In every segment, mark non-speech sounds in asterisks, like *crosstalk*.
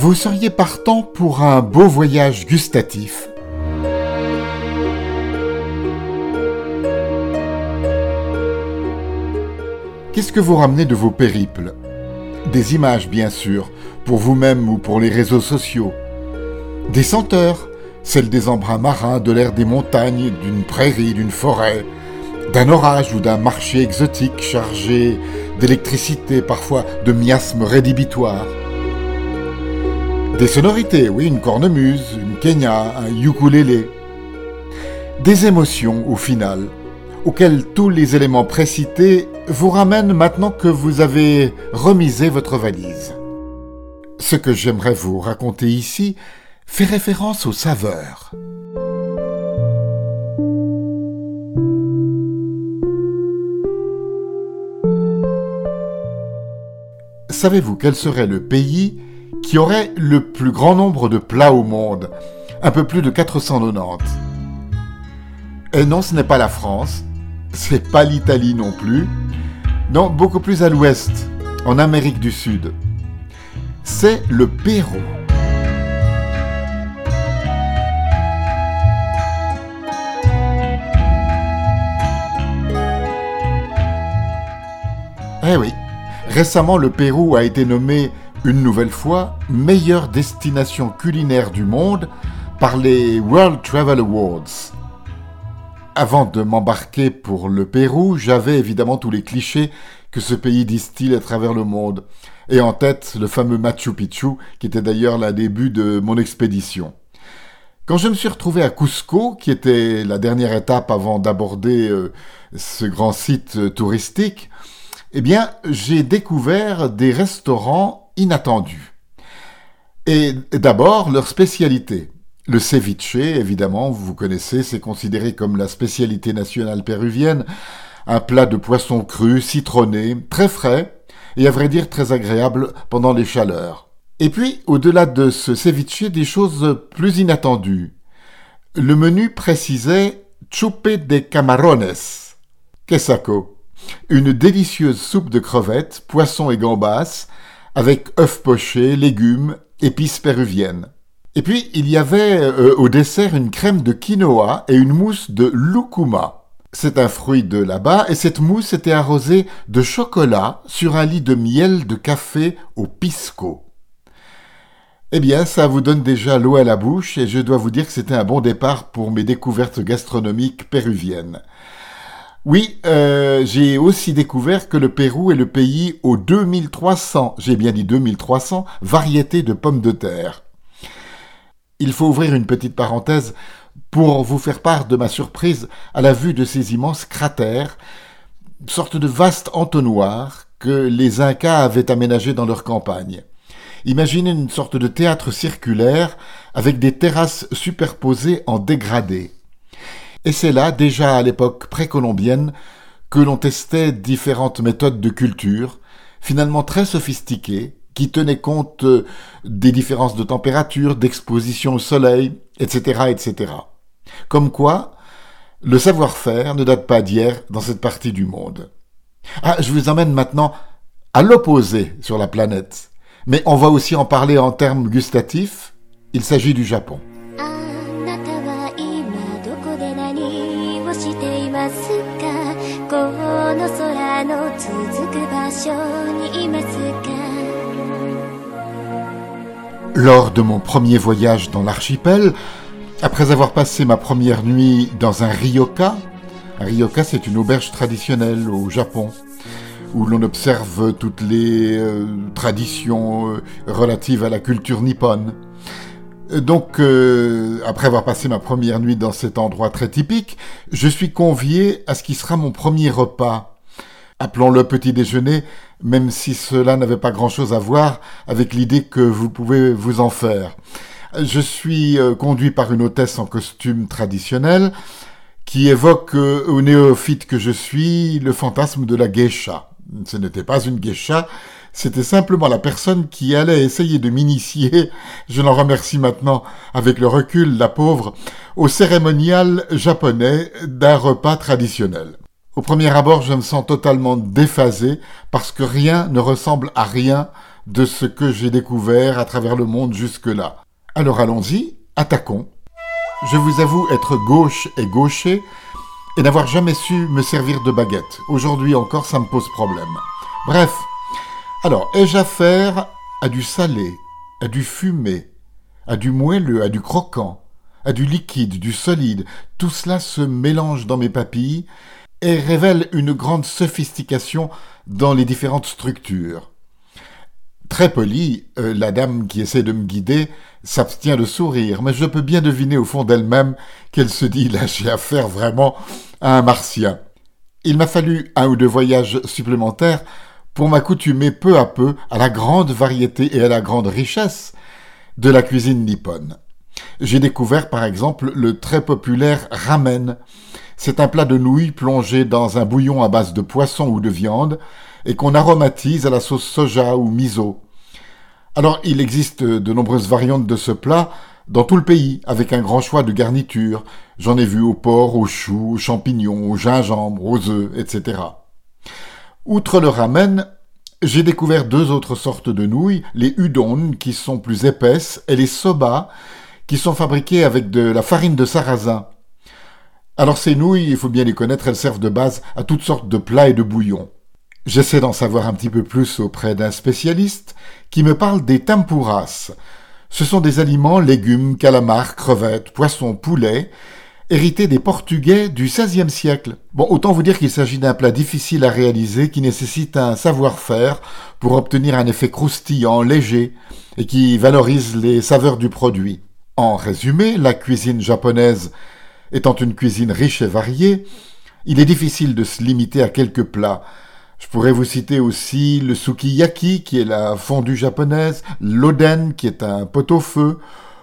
Vous seriez partant pour un beau voyage gustatif Qu'est-ce que vous ramenez de vos périples? Des images, bien sûr, pour vous-même ou pour les réseaux sociaux. Des senteurs, celles des embruns marins, de l'air des montagnes, d'une prairie, d'une forêt, d'un orage ou d'un marché exotique chargé d'électricité, parfois de miasmes rédhibitoires. Des sonorités, oui, une cornemuse, une kenya, un ukulélé. Des émotions, au final, auxquelles tous les éléments précités vous ramènent maintenant que vous avez remisé votre valise. Ce que j'aimerais vous raconter ici fait référence aux saveurs. Savez-vous quel serait le pays qui aurait le plus grand nombre de plats au monde Un peu plus de 490. Et non, ce n'est pas la France, c'est pas l'Italie non plus, non, beaucoup plus à l'ouest, en Amérique du Sud. C'est le Pérou. Eh oui, Récemment, le Pérou a été nommé une nouvelle fois meilleure destination culinaire du monde par les World Travel Awards. Avant de m'embarquer pour le Pérou, j'avais évidemment tous les clichés que ce pays distille à travers le monde, et en tête le fameux Machu Picchu, qui était d'ailleurs la début de mon expédition. Quand je me suis retrouvé à Cusco, qui était la dernière étape avant d'aborder euh, ce grand site euh, touristique, eh bien, j'ai découvert des restaurants inattendus. Et d'abord, leur spécialité. Le ceviche, évidemment, vous connaissez, c'est considéré comme la spécialité nationale péruvienne, un plat de poisson cru, citronné, très frais, et à vrai dire très agréable pendant les chaleurs. Et puis, au-delà de ce ceviche, des choses plus inattendues. Le menu précisait chupe de camarones. Qu'est-ce une délicieuse soupe de crevettes, poissons et gambas, avec œufs pochés, légumes, épices péruviennes. Et puis, il y avait euh, au dessert une crème de quinoa et une mousse de lucuma. C'est un fruit de là-bas, et cette mousse était arrosée de chocolat sur un lit de miel de café au pisco. Eh bien, ça vous donne déjà l'eau à la bouche, et je dois vous dire que c'était un bon départ pour mes découvertes gastronomiques péruviennes. Oui, euh, j'ai aussi découvert que le Pérou est le pays aux 2300, j'ai bien dit 2300, variétés de pommes de terre. Il faut ouvrir une petite parenthèse pour vous faire part de ma surprise à la vue de ces immenses cratères, sorte de vastes entonnoirs que les Incas avaient aménagés dans leur campagne. Imaginez une sorte de théâtre circulaire avec des terrasses superposées en dégradé. Et c'est là, déjà à l'époque précolombienne, que l'on testait différentes méthodes de culture, finalement très sophistiquées, qui tenaient compte euh, des différences de température, d'exposition au soleil, etc., etc. Comme quoi, le savoir-faire ne date pas d'hier dans cette partie du monde. Ah, je vous emmène maintenant à l'opposé sur la planète. Mais on va aussi en parler en termes gustatifs. Il s'agit du Japon. Lors de mon premier voyage dans l'archipel, après avoir passé ma première nuit dans un ryoka, un ryoka c'est une auberge traditionnelle au Japon, où l'on observe toutes les euh, traditions euh, relatives à la culture nippone. Donc, euh, après avoir passé ma première nuit dans cet endroit très typique, je suis convié à ce qui sera mon premier repas appelons-le petit déjeuner, même si cela n'avait pas grand-chose à voir avec l'idée que vous pouvez vous en faire. Je suis euh, conduit par une hôtesse en costume traditionnel qui évoque euh, au néophyte que je suis le fantasme de la geisha. Ce n'était pas une geisha, c'était simplement la personne qui allait essayer de m'initier, je l'en remercie maintenant avec le recul, la pauvre, au cérémonial japonais d'un repas traditionnel. Au premier abord, je me sens totalement déphasé parce que rien ne ressemble à rien de ce que j'ai découvert à travers le monde jusque-là. Alors allons-y, attaquons. Je vous avoue être gauche et gaucher et n'avoir jamais su me servir de baguette. Aujourd'hui encore, ça me pose problème. Bref, alors, ai-je affaire à du salé, à du fumé, à du moelleux, à du croquant, à du liquide, du solide, tout cela se mélange dans mes papilles et révèle une grande sophistication dans les différentes structures. Très polie, euh, la dame qui essaie de me guider s'abstient de sourire, mais je peux bien deviner au fond d'elle-même qu'elle se dit là j'ai affaire vraiment à un martien. Il m'a fallu un ou deux voyages supplémentaires pour m'accoutumer peu à peu à la grande variété et à la grande richesse de la cuisine nippone. J'ai découvert par exemple le très populaire ramen. C'est un plat de nouilles plongé dans un bouillon à base de poisson ou de viande et qu'on aromatise à la sauce soja ou miso. Alors il existe de nombreuses variantes de ce plat dans tout le pays, avec un grand choix de garnitures. J'en ai vu au porc, aux choux, aux champignons, au gingembre, aux œufs, etc. Outre le ramen, j'ai découvert deux autres sortes de nouilles, les udon qui sont plus épaisses et les soba qui sont fabriquées avec de la farine de sarrasin. Alors ces nouilles, il faut bien les connaître, elles servent de base à toutes sortes de plats et de bouillons. J'essaie d'en savoir un petit peu plus auprès d'un spécialiste qui me parle des tempuras. Ce sont des aliments, légumes, calamars, crevettes, poissons, poulets, hérités des Portugais du XVIe siècle. Bon, autant vous dire qu'il s'agit d'un plat difficile à réaliser qui nécessite un savoir-faire pour obtenir un effet croustillant, léger, et qui valorise les saveurs du produit. En résumé, la cuisine japonaise étant une cuisine riche et variée, il est difficile de se limiter à quelques plats, je pourrais vous citer aussi le sukiyaki, qui est la fondue japonaise, l'oden, qui est un pot-au-feu,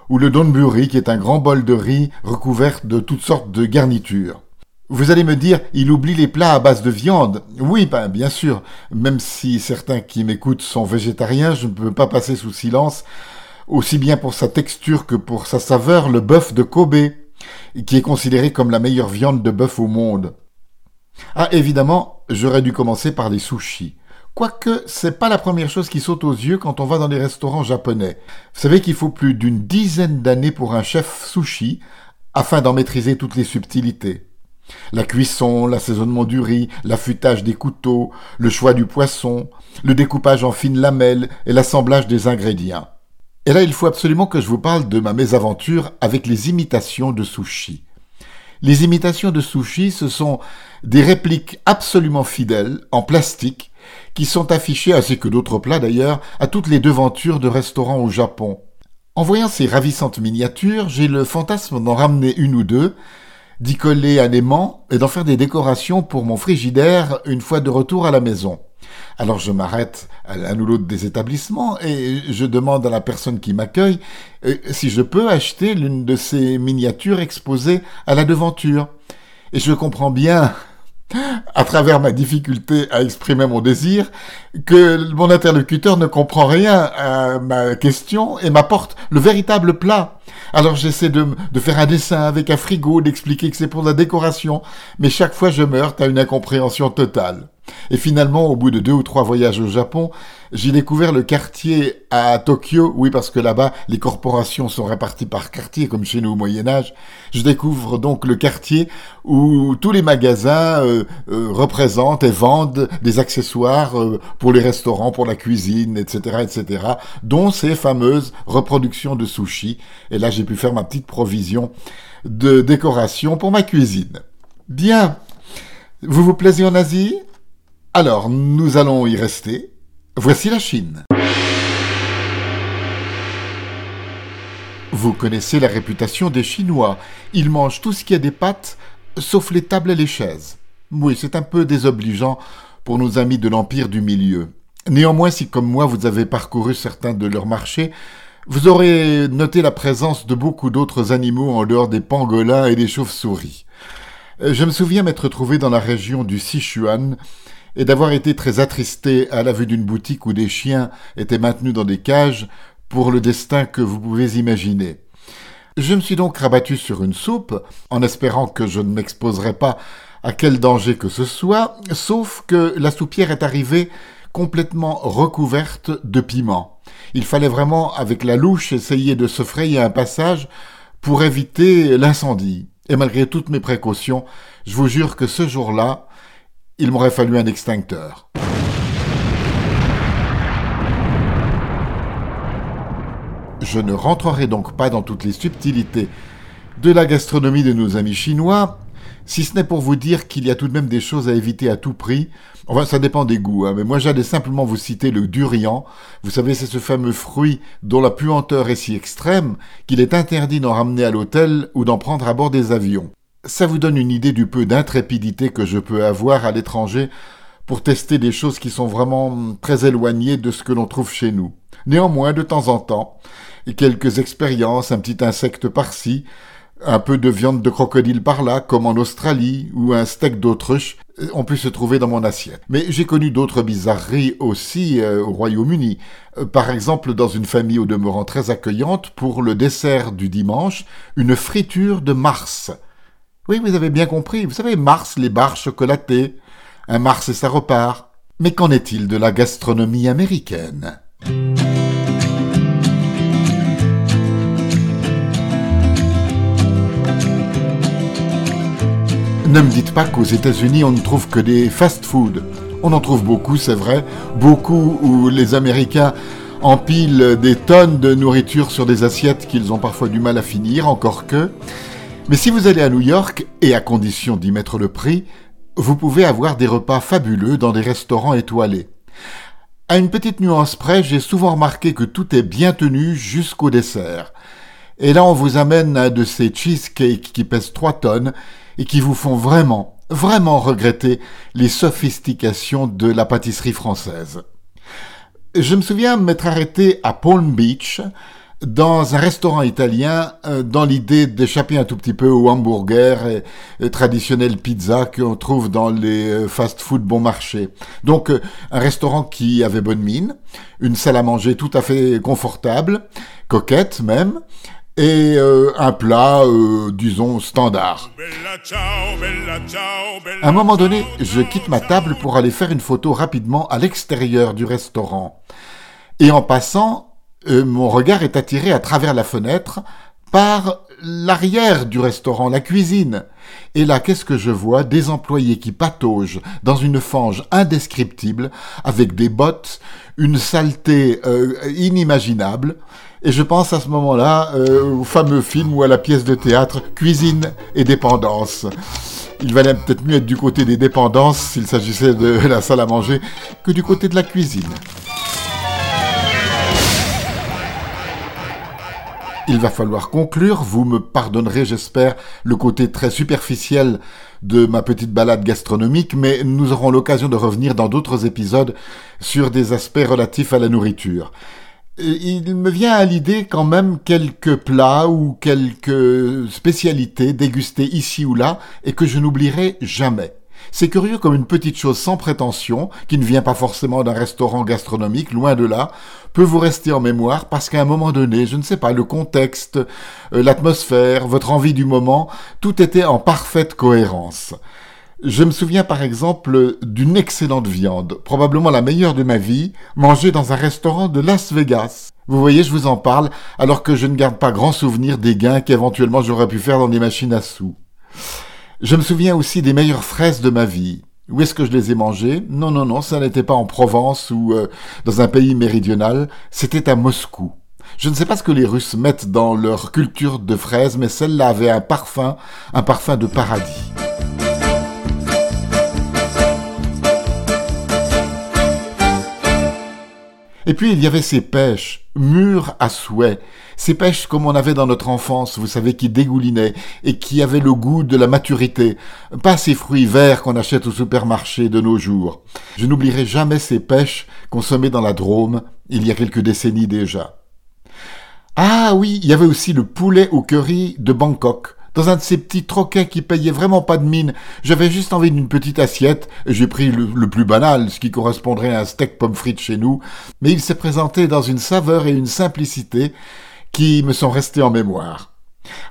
ou le donburi, qui est un grand bol de riz recouvert de toutes sortes de garnitures. Vous allez me dire, il oublie les plats à base de viande. Oui, ben, bien sûr. Même si certains qui m'écoutent sont végétariens, je ne peux pas passer sous silence, aussi bien pour sa texture que pour sa saveur, le bœuf de Kobe, qui est considéré comme la meilleure viande de bœuf au monde. Ah, évidemment, j'aurais dû commencer par les sushis. Quoique, c'est pas la première chose qui saute aux yeux quand on va dans les restaurants japonais. Vous savez qu'il faut plus d'une dizaine d'années pour un chef sushi afin d'en maîtriser toutes les subtilités. La cuisson, l'assaisonnement du riz, l'affûtage des couteaux, le choix du poisson, le découpage en fines lamelles et l'assemblage des ingrédients. Et là, il faut absolument que je vous parle de ma mésaventure avec les imitations de sushi. Les imitations de sushi, ce sont des répliques absolument fidèles, en plastique, qui sont affichées, ainsi que d'autres plats d'ailleurs, à toutes les devantures de restaurants au Japon. En voyant ces ravissantes miniatures, j'ai le fantasme d'en ramener une ou deux, d'y coller un aimant et d'en faire des décorations pour mon frigidaire une fois de retour à la maison. Alors je m'arrête à l'un ou l'autre des établissements et je demande à la personne qui m'accueille euh, si je peux acheter l'une de ces miniatures exposées à la devanture. Et je comprends bien à travers ma difficulté à exprimer mon désir, que mon interlocuteur ne comprend rien à ma question et m'apporte le véritable plat. Alors j'essaie de, faire un dessin avec un frigo, d'expliquer que c'est pour la décoration, mais chaque fois je me heurte à une incompréhension totale. Et finalement, au bout de deux ou trois voyages au Japon, j'ai découvert le quartier à Tokyo, oui parce que là-bas, les corporations sont réparties par quartier, comme chez nous au Moyen Âge. Je découvre donc le quartier où tous les magasins euh, euh, représentent et vendent des accessoires euh, pour les restaurants, pour la cuisine, etc., etc., dont ces fameuses reproductions de sushi. Là, j'ai pu faire ma petite provision de décoration pour ma cuisine. Bien. Vous vous plaisez en Asie? Alors, nous allons y rester. Voici la Chine. Vous connaissez la réputation des Chinois. Ils mangent tout ce qui a des pattes, sauf les tables et les chaises. Oui, c'est un peu désobligeant pour nos amis de l'Empire du Milieu. Néanmoins, si comme moi vous avez parcouru certains de leurs marchés, vous aurez noté la présence de beaucoup d'autres animaux en dehors des pangolins et des chauves-souris. Je me souviens m'être trouvé dans la région du Sichuan et d'avoir été très attristé à la vue d'une boutique où des chiens étaient maintenus dans des cages pour le destin que vous pouvez imaginer. Je me suis donc rabattu sur une soupe, en espérant que je ne m'exposerais pas à quel danger que ce soit, sauf que la soupière est arrivée complètement recouverte de piment. Il fallait vraiment, avec la louche, essayer de se frayer un passage pour éviter l'incendie. Et malgré toutes mes précautions, je vous jure que ce jour-là, il m'aurait fallu un extincteur. Je ne rentrerai donc pas dans toutes les subtilités de la gastronomie de nos amis chinois, si ce n'est pour vous dire qu'il y a tout de même des choses à éviter à tout prix. Enfin, ça dépend des goûts, hein, mais moi j'allais simplement vous citer le durian. Vous savez, c'est ce fameux fruit dont la puanteur est si extrême qu'il est interdit d'en ramener à l'hôtel ou d'en prendre à bord des avions. Ça vous donne une idée du peu d'intrépidité que je peux avoir à l'étranger pour tester des choses qui sont vraiment très éloignées de ce que l'on trouve chez nous. Néanmoins, de temps en temps, quelques expériences, un petit insecte par-ci, un peu de viande de crocodile par là, comme en Australie, ou un steak d'autruche, ont pu se trouver dans mon assiette. Mais j'ai connu d'autres bizarreries aussi euh, au Royaume-Uni. Euh, par exemple, dans une famille au demeurant très accueillante, pour le dessert du dimanche, une friture de Mars. Oui, vous avez bien compris, vous savez, Mars, les barres chocolatées. Un Mars et ça repart. Mais qu'en est-il de la gastronomie américaine? Ne me dites pas qu'aux États-Unis, on ne trouve que des fast-food. On en trouve beaucoup, c'est vrai. Beaucoup où les Américains empilent des tonnes de nourriture sur des assiettes qu'ils ont parfois du mal à finir, encore que. Mais si vous allez à New York, et à condition d'y mettre le prix, vous pouvez avoir des repas fabuleux dans des restaurants étoilés. À une petite nuance près, j'ai souvent remarqué que tout est bien tenu jusqu'au dessert. Et là, on vous amène un de ces cheesecakes qui pèsent 3 tonnes et qui vous font vraiment, vraiment regretter les sophistications de la pâtisserie française. Je me souviens m'être arrêté à Palm Beach, dans un restaurant italien, euh, dans l'idée d'échapper un tout petit peu aux hamburgers et, traditionnelles pizzas qu'on trouve dans les euh, fast-food bon marché. Donc, euh, un restaurant qui avait bonne mine, une salle à manger tout à fait confortable, coquette même, et euh, un plat, euh, disons, standard. À un moment donné, je quitte ma table pour aller faire une photo rapidement à l'extérieur du restaurant. Et en passant, euh, mon regard est attiré à travers la fenêtre par l'arrière du restaurant, la cuisine. Et là, qu'est-ce que je vois? Des employés qui pataugent dans une fange indescriptible, avec des bottes, une saleté inimaginable. Et je pense à ce moment-là euh, au fameux film ou à la pièce de théâtre Cuisine et dépendance. Il valait peut-être mieux être du côté des dépendances s'il s'agissait de *laughs* la salle à manger que du côté de la cuisine. Il va falloir conclure, vous me pardonnerez j'espère le côté très superficiel de ma petite balade gastronomique, mais nous aurons l'occasion de revenir dans d'autres épisodes sur des aspects relatifs à la nourriture il me vient à l'idée quand même quelques plats ou quelques spécialités dégustées ici ou là et que je n'oublierai jamais. C'est curieux comme une petite chose sans prétention, qui ne vient pas forcément d'un restaurant gastronomique, loin de là, peut vous rester en mémoire parce qu'à un moment donné, je ne sais pas, le contexte, euh, l'atmosphère, votre envie du moment, tout était en parfaite cohérence. Je me souviens par exemple d'une excellente viande, probablement la meilleure de ma vie, mangée dans un restaurant de Las Vegas. Vous voyez, je vous en parle, alors que je ne garde pas grand souvenir des gains qu'éventuellement j'aurais pu faire dans des machines à sous. Je me souviens aussi des meilleures fraises de ma vie. Où est-ce que je les ai mangées? Non, non, non, ça n'était pas en Provence ou euh, dans un pays méridional, c'était à Moscou. Je ne sais pas ce que les Russes mettent dans leur culture de fraises, mais celle-là avait un parfum, un parfum de paradis. Et puis il y avait ces pêches, mûres à souhait, ces pêches comme on avait dans notre enfance, vous savez, qui dégoulinaient et qui avaient le goût de la maturité, pas ces fruits verts qu'on achète au supermarché de nos jours. Je n'oublierai jamais ces pêches consommées dans la Drôme il y a quelques décennies déjà. Ah oui, il y avait aussi le poulet au curry de Bangkok, dans un de ces petits troquets qui payaient vraiment pas de mine. J'avais juste envie d'une petite assiette, et j'ai pris le, plus banal, ce qui correspondrait à un steak pomme frite chez nous, mais il s'est présenté dans une saveur et une simplicité qui me sont restés en mémoire.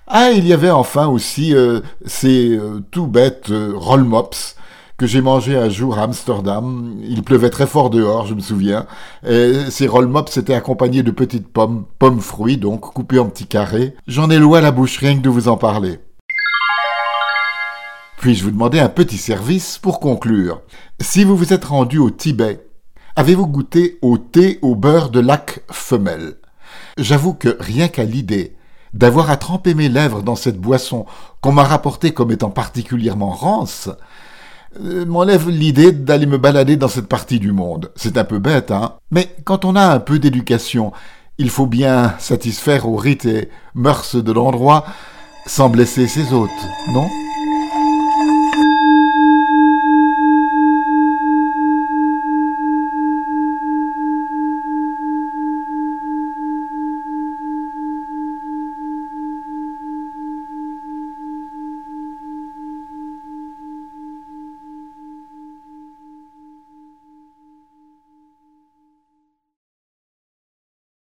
Ah, il y avait enfin aussi euh, ces euh, tout bêtes euh, roll mops que j'ai mangé un jour à Amsterdam. Il pleuvait très fort dehors, je me souviens. Et ces roll-mops étaient accompagnés de petites pommes, pommes fruits donc, coupées en petits carrés. J'en ai loin la bouche rien que de vous en parler. Puis-je vous demander un petit service pour conclure? Si vous vous êtes rendu au Tibet, avez-vous goûté au thé au beurre de lac femelle? J'avoue que rien qu'à l'idée d'avoir à tremper mes lèvres dans cette boisson qu'on m'a rapportée comme étant particulièrement rance, m'enlève l'idée d'aller me balader dans cette partie du monde. C'est un peu bête, hein Mais quand on a un peu d'éducation, il faut bien satisfaire aux rites et mœurs de l'endroit sans blesser ses hôtes, non?